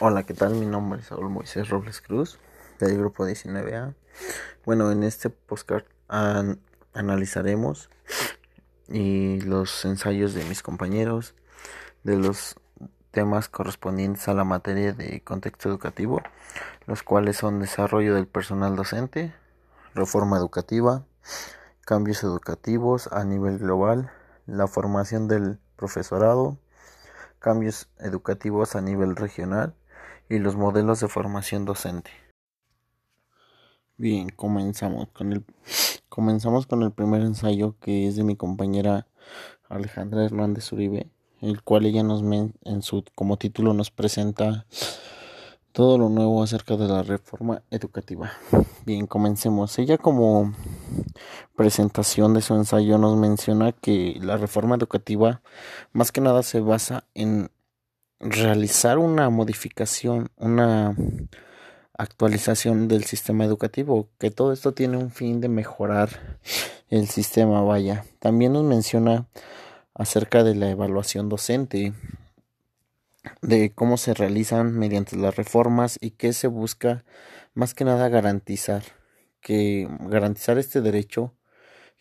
Hola, ¿qué tal? Mi nombre es Saúl Moisés Robles Cruz, del grupo 19A. Bueno, en este postcard analizaremos y los ensayos de mis compañeros de los temas correspondientes a la materia de contexto educativo, los cuales son desarrollo del personal docente, reforma educativa, cambios educativos a nivel global, la formación del profesorado, cambios educativos a nivel regional y los modelos de formación docente. Bien, comenzamos con el comenzamos con el primer ensayo que es de mi compañera Alejandra Hernández Uribe, el cual ella nos en su como título nos presenta todo lo nuevo acerca de la reforma educativa. Bien, comencemos. Ella como presentación de su ensayo nos menciona que la reforma educativa más que nada se basa en realizar una modificación, una actualización del sistema educativo, que todo esto tiene un fin de mejorar el sistema, vaya. También nos menciona acerca de la evaluación docente, de cómo se realizan mediante las reformas y qué se busca más que nada garantizar, que garantizar este derecho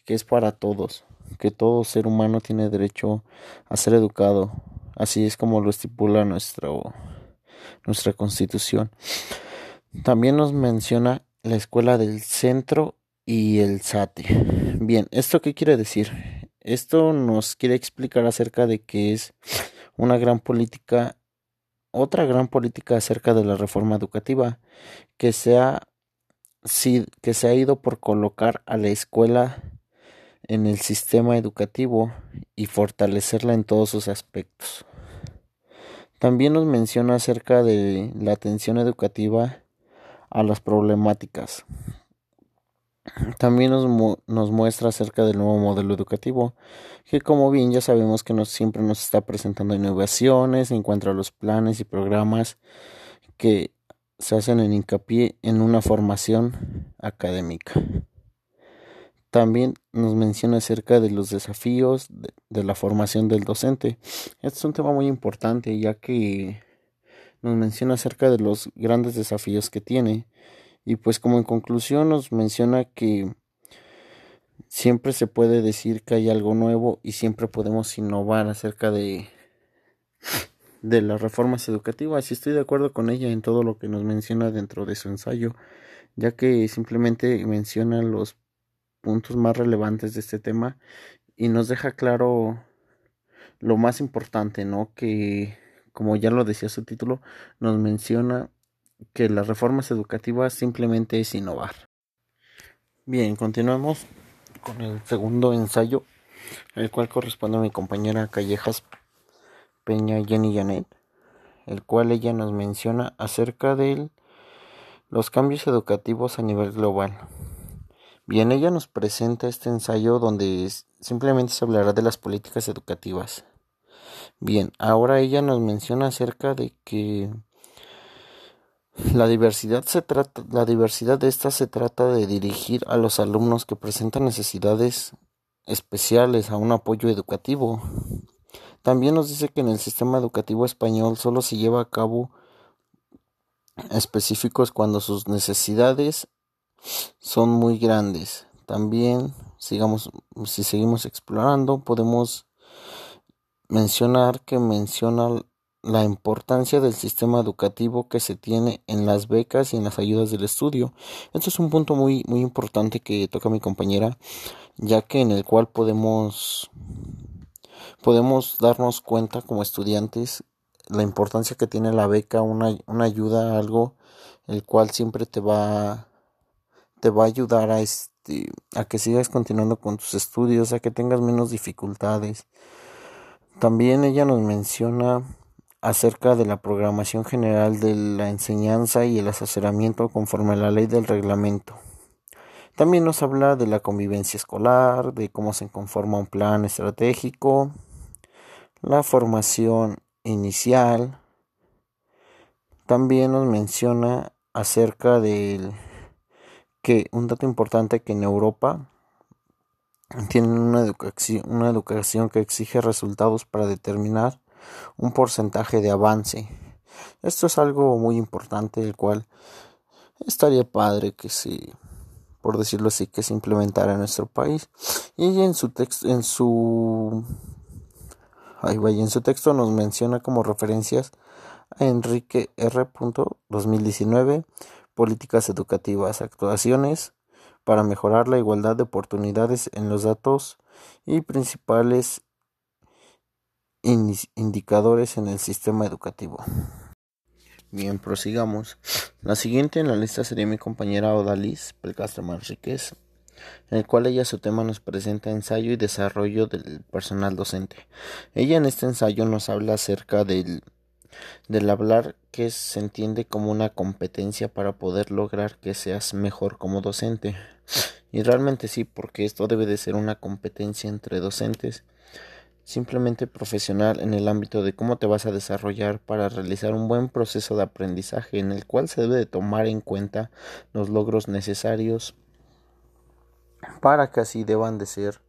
que es para todos, que todo ser humano tiene derecho a ser educado, Así es como lo estipula nuestro, nuestra constitución. También nos menciona la escuela del centro y el SATE. Bien, ¿esto qué quiere decir? Esto nos quiere explicar acerca de que es una gran política, otra gran política acerca de la reforma educativa, que se ha, que se ha ido por colocar a la escuela en el sistema educativo y fortalecerla en todos sus aspectos. También nos menciona acerca de la atención educativa a las problemáticas. También nos, muestra acerca del nuevo modelo educativo, que como bien ya sabemos que siempre nos está presentando innovaciones en cuanto a los planes y programas que se hacen en hincapié en una formación académica. También nos menciona acerca de los desafíos de, la formación del docente. Este es un tema muy importante ya que nos menciona acerca de los grandes desafíos que tiene y pues como en conclusión nos menciona que siempre se puede decir que hay algo nuevo y siempre podemos innovar acerca de de las reformas educativas y estoy de acuerdo con ella en todo lo que nos menciona dentro de su ensayo ya que simplemente menciona los puntos más relevantes de este tema y nos deja claro lo más importante, ¿no? Que, como ya lo decía su título, nos menciona que las reformas educativas simplemente es innovar. Bien, continuamos con el segundo ensayo, el cual corresponde a mi compañera Callejas Peña Jenny Janet, el cual ella nos menciona acerca de los cambios educativos a nivel global. Bien, ella nos presenta este ensayo donde simplemente se hablará de las políticas educativas. Bien, ahora ella nos menciona acerca de que la diversidad se trata, la diversidad de esta se trata de dirigir a los alumnos que presentan necesidades especiales a un apoyo educativo. También nos dice que en el sistema educativo español solo se lleva a cabo específicos cuando sus necesidades son muy grandes. También, sigamos, si seguimos explorando, podemos mencionar que menciona la importancia del sistema educativo que se tiene en las becas y en las ayudas del estudio. Esto es un punto muy, muy importante que toca mi compañera, ya que en el cual podemos, podemos darnos cuenta como estudiantes la importancia que tiene la beca, una, una ayuda, algo el cual siempre te va te va a ayudar a este a que sigas continuando con tus estudios, a que tengas menos dificultades. También ella nos menciona acerca de la programación general de la enseñanza y el asesoramiento conforme a la ley del reglamento. También nos habla de la convivencia escolar, de cómo se conforma un plan estratégico, la formación inicial. También nos menciona acerca del que un dato importante que en Europa tienen una educación, una educación que exige resultados para determinar un porcentaje de avance. Esto es algo muy importante, el cual estaría padre que se, por decirlo así, que se implementara en nuestro país. Y en su texto, en su, ahí vaya, en su texto nos menciona como referencias a Enrique R. 2019, políticas educativas, actuaciones para mejorar la igualdad de oportunidades en los datos y principales indicadores en el sistema educativo. Bien, prosigamos. La siguiente en la lista sería mi compañera Odalis Pelcastro Manríquez, en el cual ella su tema nos presenta ensayo y desarrollo del personal docente. Ella en este ensayo nos habla acerca del, del hablar que se entiende como una competencia para poder lograr que seas mejor como docente. Y realmente sí, porque esto debe de ser una competencia entre docentes simplemente profesional en el ámbito de cómo te vas a desarrollar para realizar un buen proceso de aprendizaje en el cual se debe de tomar en cuenta los logros necesarios para que así deban de ser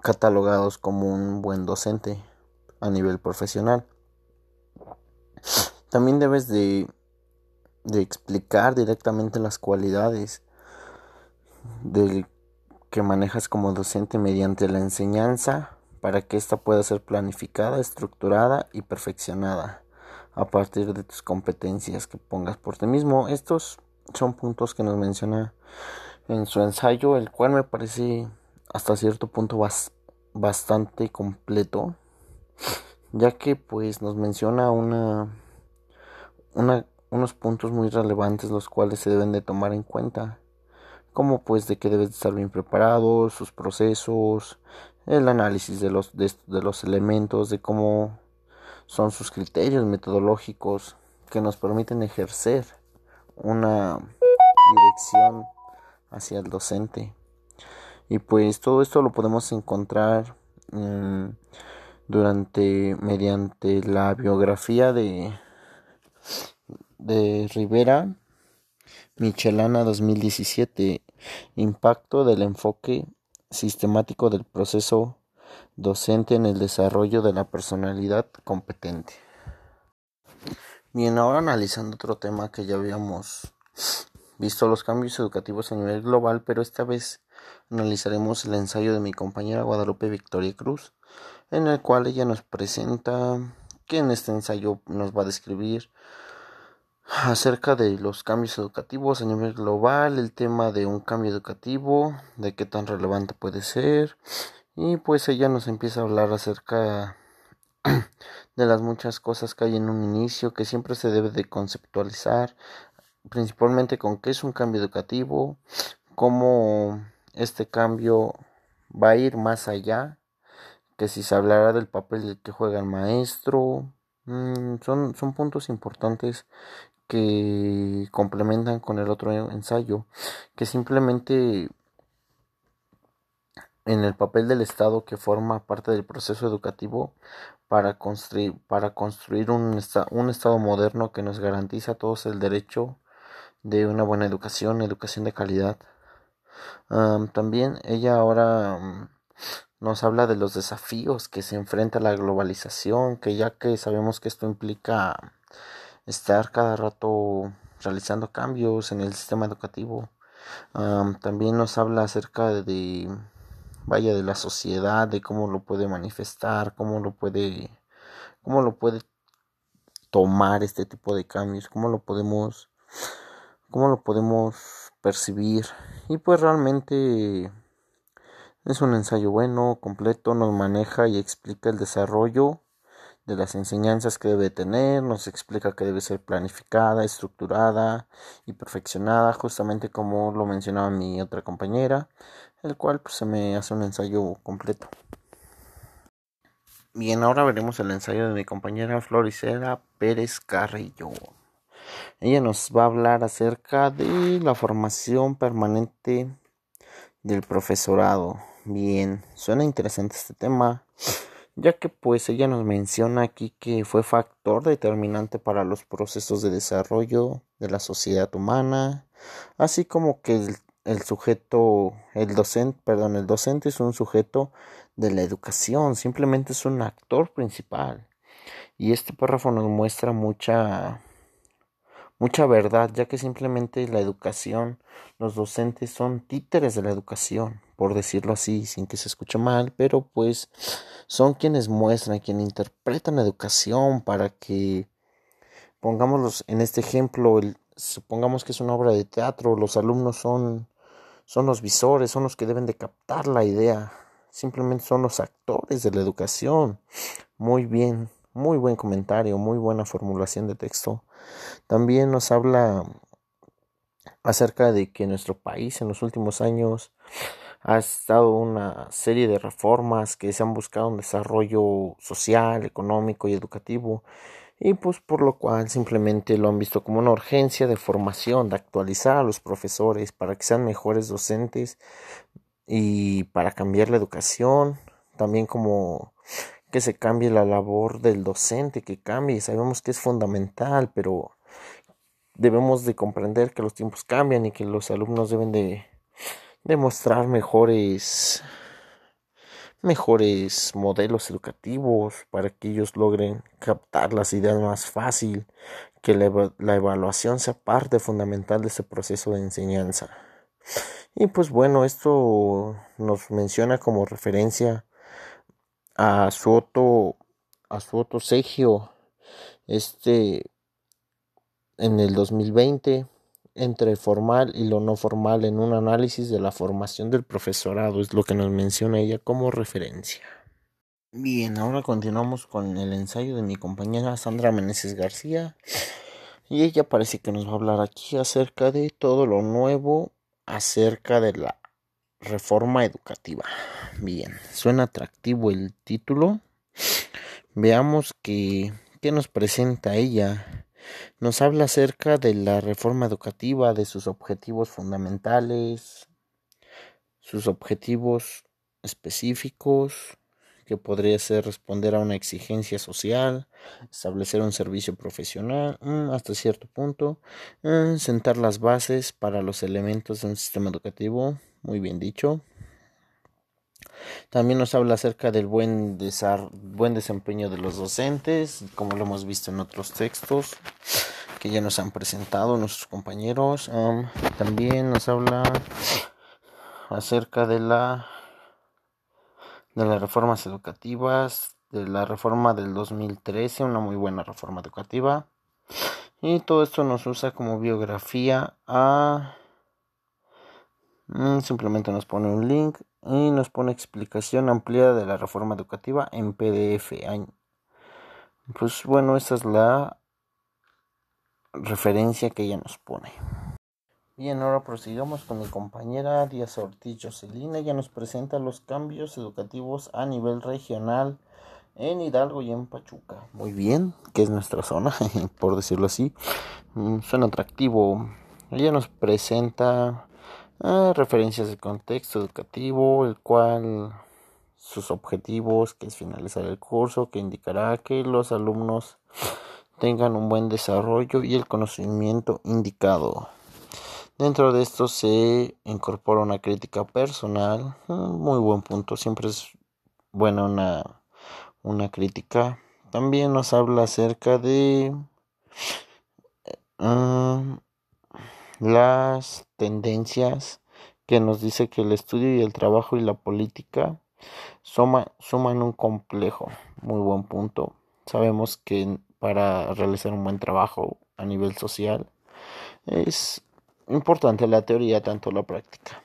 catalogados como un buen docente a nivel profesional. También debes de, de explicar directamente las cualidades del que manejas como docente mediante la enseñanza para que ésta pueda ser planificada, estructurada y perfeccionada a partir de tus competencias que pongas por ti mismo. Estos son puntos que nos menciona en su ensayo, el cual me parece hasta cierto punto bastante completo, ya que pues nos menciona una, una, unos puntos muy relevantes los cuales se deben de tomar en cuenta como pues de que debes estar bien preparado, sus procesos, el análisis de los, de, los elementos, de cómo son sus criterios metodológicos que nos permiten ejercer una dirección hacia el docente. Y pues todo esto lo podemos encontrar mm, durante mediante la biografía de de Rivera Michelana 2017 Impacto del enfoque sistemático del proceso docente en el desarrollo de la personalidad competente. Bien, ahora analizando otro tema que ya habíamos visto los cambios educativos a nivel global, pero esta vez analizaremos el ensayo de mi compañera Guadalupe Victoria Cruz, en el cual ella nos presenta que en este ensayo nos va a describir acerca de los cambios educativos a nivel global, el tema de un cambio educativo, de qué tan relevante puede ser, y pues ella nos empieza a hablar acerca de las muchas cosas que hay en un inicio, que siempre se debe de conceptualizar, principalmente con qué es un cambio educativo, cómo este cambio va a ir más allá, que si se hablará del papel que juega el maestro, mm, son, son puntos importantes que complementan con el otro ensayo, que simplemente en el papel del Estado que forma parte del proceso educativo para construir, para construir un, un Estado moderno que nos garantiza a todos el derecho de una buena educación, educación de calidad. también ella ahora nos habla de los desafíos que se enfrenta la globalización, que ya que sabemos que esto implica estar cada rato realizando cambios en el sistema educativo. también nos habla acerca de, vaya, de la sociedad, de cómo lo puede manifestar, cómo lo puede, cómo lo puede tomar este tipo de cambios, cómo lo podemos, cómo lo podemos percibir. Y pues realmente es un ensayo bueno, completo, nos maneja y explica el desarrollo de las enseñanzas que debe tener, nos explica que debe ser planificada, estructurada y perfeccionada, justamente como lo mencionaba mi otra compañera, el cual pues, se me hace un ensayo completo. Bien, ahora veremos el ensayo de mi compañera Floricela Pérez Carrillo. Ella nos va a hablar acerca de la formación permanente del profesorado. Bien, suena interesante este tema ya que pues ella nos menciona aquí que fue factor determinante para los procesos de desarrollo de la sociedad humana, así como que el, sujeto, el docente, perdón, el docente es un sujeto de la educación, simplemente es un actor principal. Y este párrafo nos muestra mucha mucha verdad, ya que simplemente la educación, los docentes son títeres de la educación, por decirlo así, sin que se escuche mal, pero pues son quienes muestran, quienes interpretan la educación para que, pongámoslos en este ejemplo, el, supongamos que es una obra de teatro, los alumnos son, son los visores, son los que deben de captar la idea, simplemente son los actores de la educación. Muy bien, muy buen comentario, muy buena formulación de texto. También nos habla acerca de que nuestro país en los últimos años ha estado una serie de reformas que se han buscado un desarrollo social, económico y educativo y pues por lo cual simplemente lo han visto como una urgencia de formación, de actualizar a los profesores para que sean mejores docentes y para cambiar la educación, también como que se cambie la labor del docente, que cambie, sabemos que es fundamental, pero debemos de comprender que los tiempos cambian y que los alumnos deben de demostrar mejores mejores modelos educativos para que ellos logren captar las ideas más fácil, que la, la evaluación sea parte fundamental de ese proceso de enseñanza. Y pues bueno, esto nos menciona como referencia a su otro, a su otro Segio, este en el 2020 entre formal y lo no formal en un análisis de la formación del profesorado, es lo que nos menciona ella como referencia. Bien, ahora continuamos con el ensayo de mi compañera Sandra Meneses García y ella parece que nos va a hablar aquí acerca de todo lo nuevo acerca de la reforma educativa. Bien, suena atractivo el título. Veamos qué, qué nos presenta ella nos habla acerca de la reforma educativa, de sus objetivos fundamentales, sus objetivos específicos, que podría ser responder a una exigencia social, establecer un servicio profesional mm, hasta cierto punto, mm, sentar las bases para los elementos de un sistema educativo, muy bien dicho, también nos habla acerca del buen, desempeño de los docentes, como lo hemos visto en otros textos que ya nos han presentado nuestros compañeros. también nos habla acerca de la de las reformas educativas, de la reforma del 2013, una muy buena reforma educativa. Y todo esto nos usa como biografía a simplemente nos pone un link y nos pone explicación ampliada de la reforma educativa en PDF. Pues bueno, esa es la referencia que ella nos pone. Bien, ahora prosigamos con mi compañera Díaz Ortiz. Ella nos presenta los cambios educativos a nivel regional en Hidalgo y en Pachuca. Muy bien, que es nuestra zona, por decirlo así. Mm, suena atractivo. Ella nos presenta referencias del contexto educativo, el cual sus objetivos, que es finalizar el curso, que indicará que los alumnos tengan un buen desarrollo y el conocimiento indicado. Dentro de esto se incorpora una crítica personal, muy buen punto, siempre es buena una, una crítica. También nos habla acerca de eh, las tendencias que nos dice que el estudio y el trabajo y la política suman un complejo. Muy buen punto. Sabemos que para realizar un buen trabajo a nivel social es importante la teoría tanto la práctica.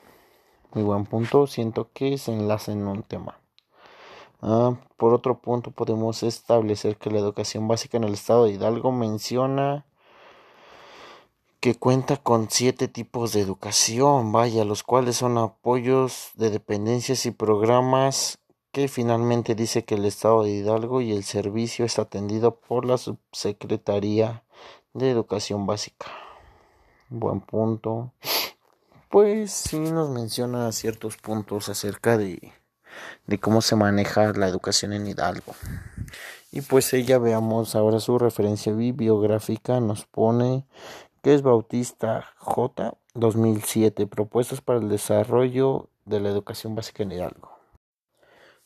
Muy buen punto. Siento que se enlaza en un tema. Ah, por otro punto podemos establecer que la educación básica en el estado de Hidalgo menciona que cuenta con siete tipos de educación, vaya, los cuales son apoyos de dependencias y programas que finalmente dice que el Estado de Hidalgo y el servicio es atendido por la Subsecretaría de Educación Básica. Buen punto. Pues sí nos menciona ciertos puntos acerca de, de cómo se maneja la educación en Hidalgo. Y pues ella veamos ahora su referencia bibliográfica nos pone que es Bautista J. 2007, propuestas para el desarrollo de la educación básica en Hidalgo.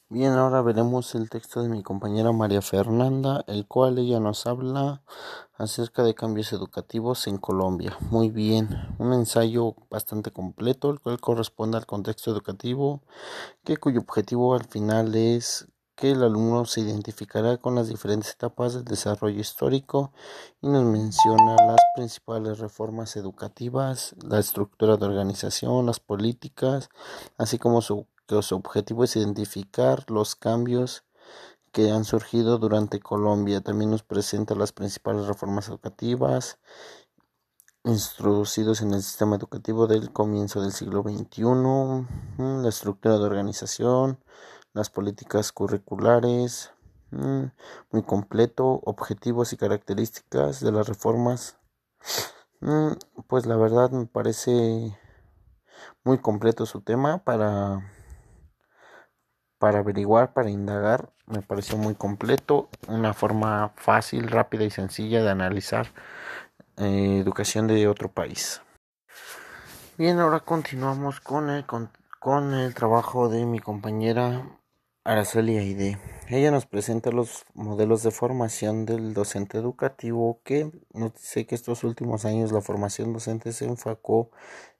Bien, ahora veremos el texto de mi compañera María Fernanda, el cual ella nos habla acerca de cambios educativos en Colombia. Muy bien, un ensayo bastante completo, el cual corresponde al contexto educativo, que cuyo objetivo al final es que el alumno se identificará con las diferentes etapas del desarrollo histórico y nos menciona las principales reformas educativas, la estructura de organización, las políticas, así como su su objetivo es identificar los cambios que han surgido durante Colombia. También nos presenta las principales reformas educativas introducidos en el sistema educativo del comienzo del siglo XXI, la estructura de organización, las políticas curriculares, mm, muy completo, objetivos y características de las reformas. Mm, pues la verdad me parece muy completo su tema para para averiguar, para indagar, me pareció muy completo, una forma fácil, rápida y sencilla de analizar eh, educación de otro país. Bien, ahora continuamos con el, con, con el trabajo de mi compañera Araceli Aide. Ella nos presenta los modelos de formación del docente educativo que nos dice que estos últimos años la formación docente se enfocó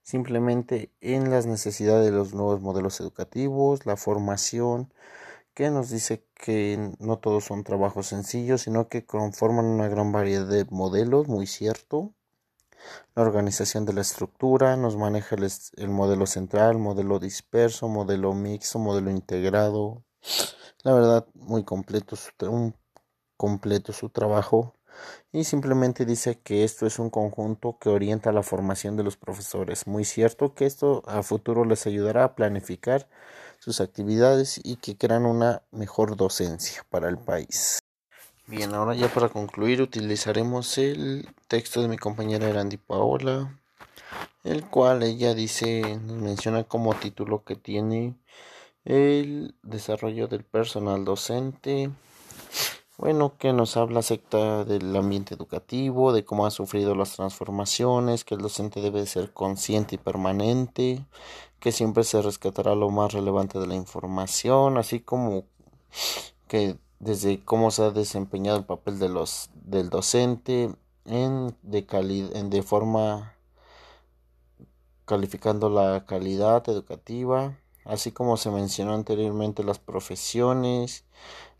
simplemente en las necesidades de los nuevos modelos educativos, la formación, que nos dice que no todos son trabajos sencillos, sino que conforman una gran variedad de modelos, muy cierto. La organización de la estructura nos maneja el, modelo central, modelo disperso, modelo mixto, modelo integrado. La verdad, muy completo un completo su trabajo y simplemente dice que esto es un conjunto que orienta la formación de los profesores. Muy cierto que esto a futuro les ayudará a planificar sus actividades y que crean una mejor docencia para el país. Bien, ahora ya para concluir utilizaremos el texto de mi compañera Erandi Paola, el cual ella dice, nos menciona como título que tiene el desarrollo del personal docente bueno, que nos habla acerca del ambiente educativo, de cómo ha sufrido las transformaciones, que el docente debe ser consciente y permanente, que siempre se rescatará lo más relevante de la información, así como que desde cómo se ha desempeñado el papel de los del docente en de en, de forma calificando la calidad educativa, así como se mencionó anteriormente las profesiones,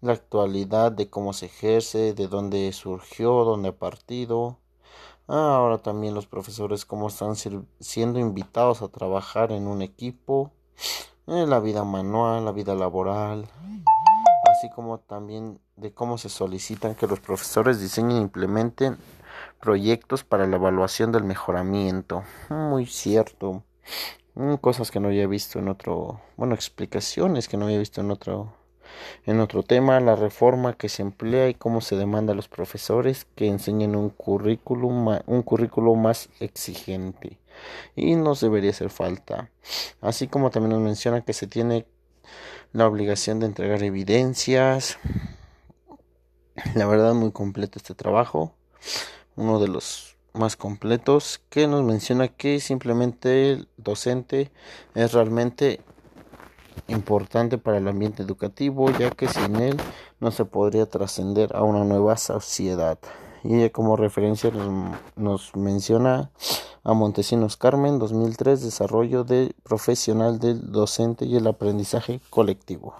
la actualidad de cómo se ejerce, de dónde surgió, dónde ha partido. Ah, ahora también los profesores cómo están siendo invitados a trabajar en un equipo, en la vida manual, la vida laboral, así como también de cómo se solicitan que los profesores diseñen e implementen proyectos para la evaluación del mejoramiento. Muy cierto. Mm, cosas que no había visto en otro, bueno, explicaciones que no había visto en otro en otro tema, la reforma que se emplea y cómo se demanda a los profesores que enseñen un currículum, un currículum más exigente. Y nos debería hacer falta. Así como también nos menciona que se tiene la obligación de entregar evidencias. La verdad, muy completo este trabajo. Uno de los más completos que nos menciona que simplemente el docente es realmente importante para el ambiente educativo, ya que sin él no se podría trascender a una nueva sociedad. Y como referencia nos, menciona a Montesinos Carmen 2003, desarrollo de profesional del docente y el aprendizaje colectivo.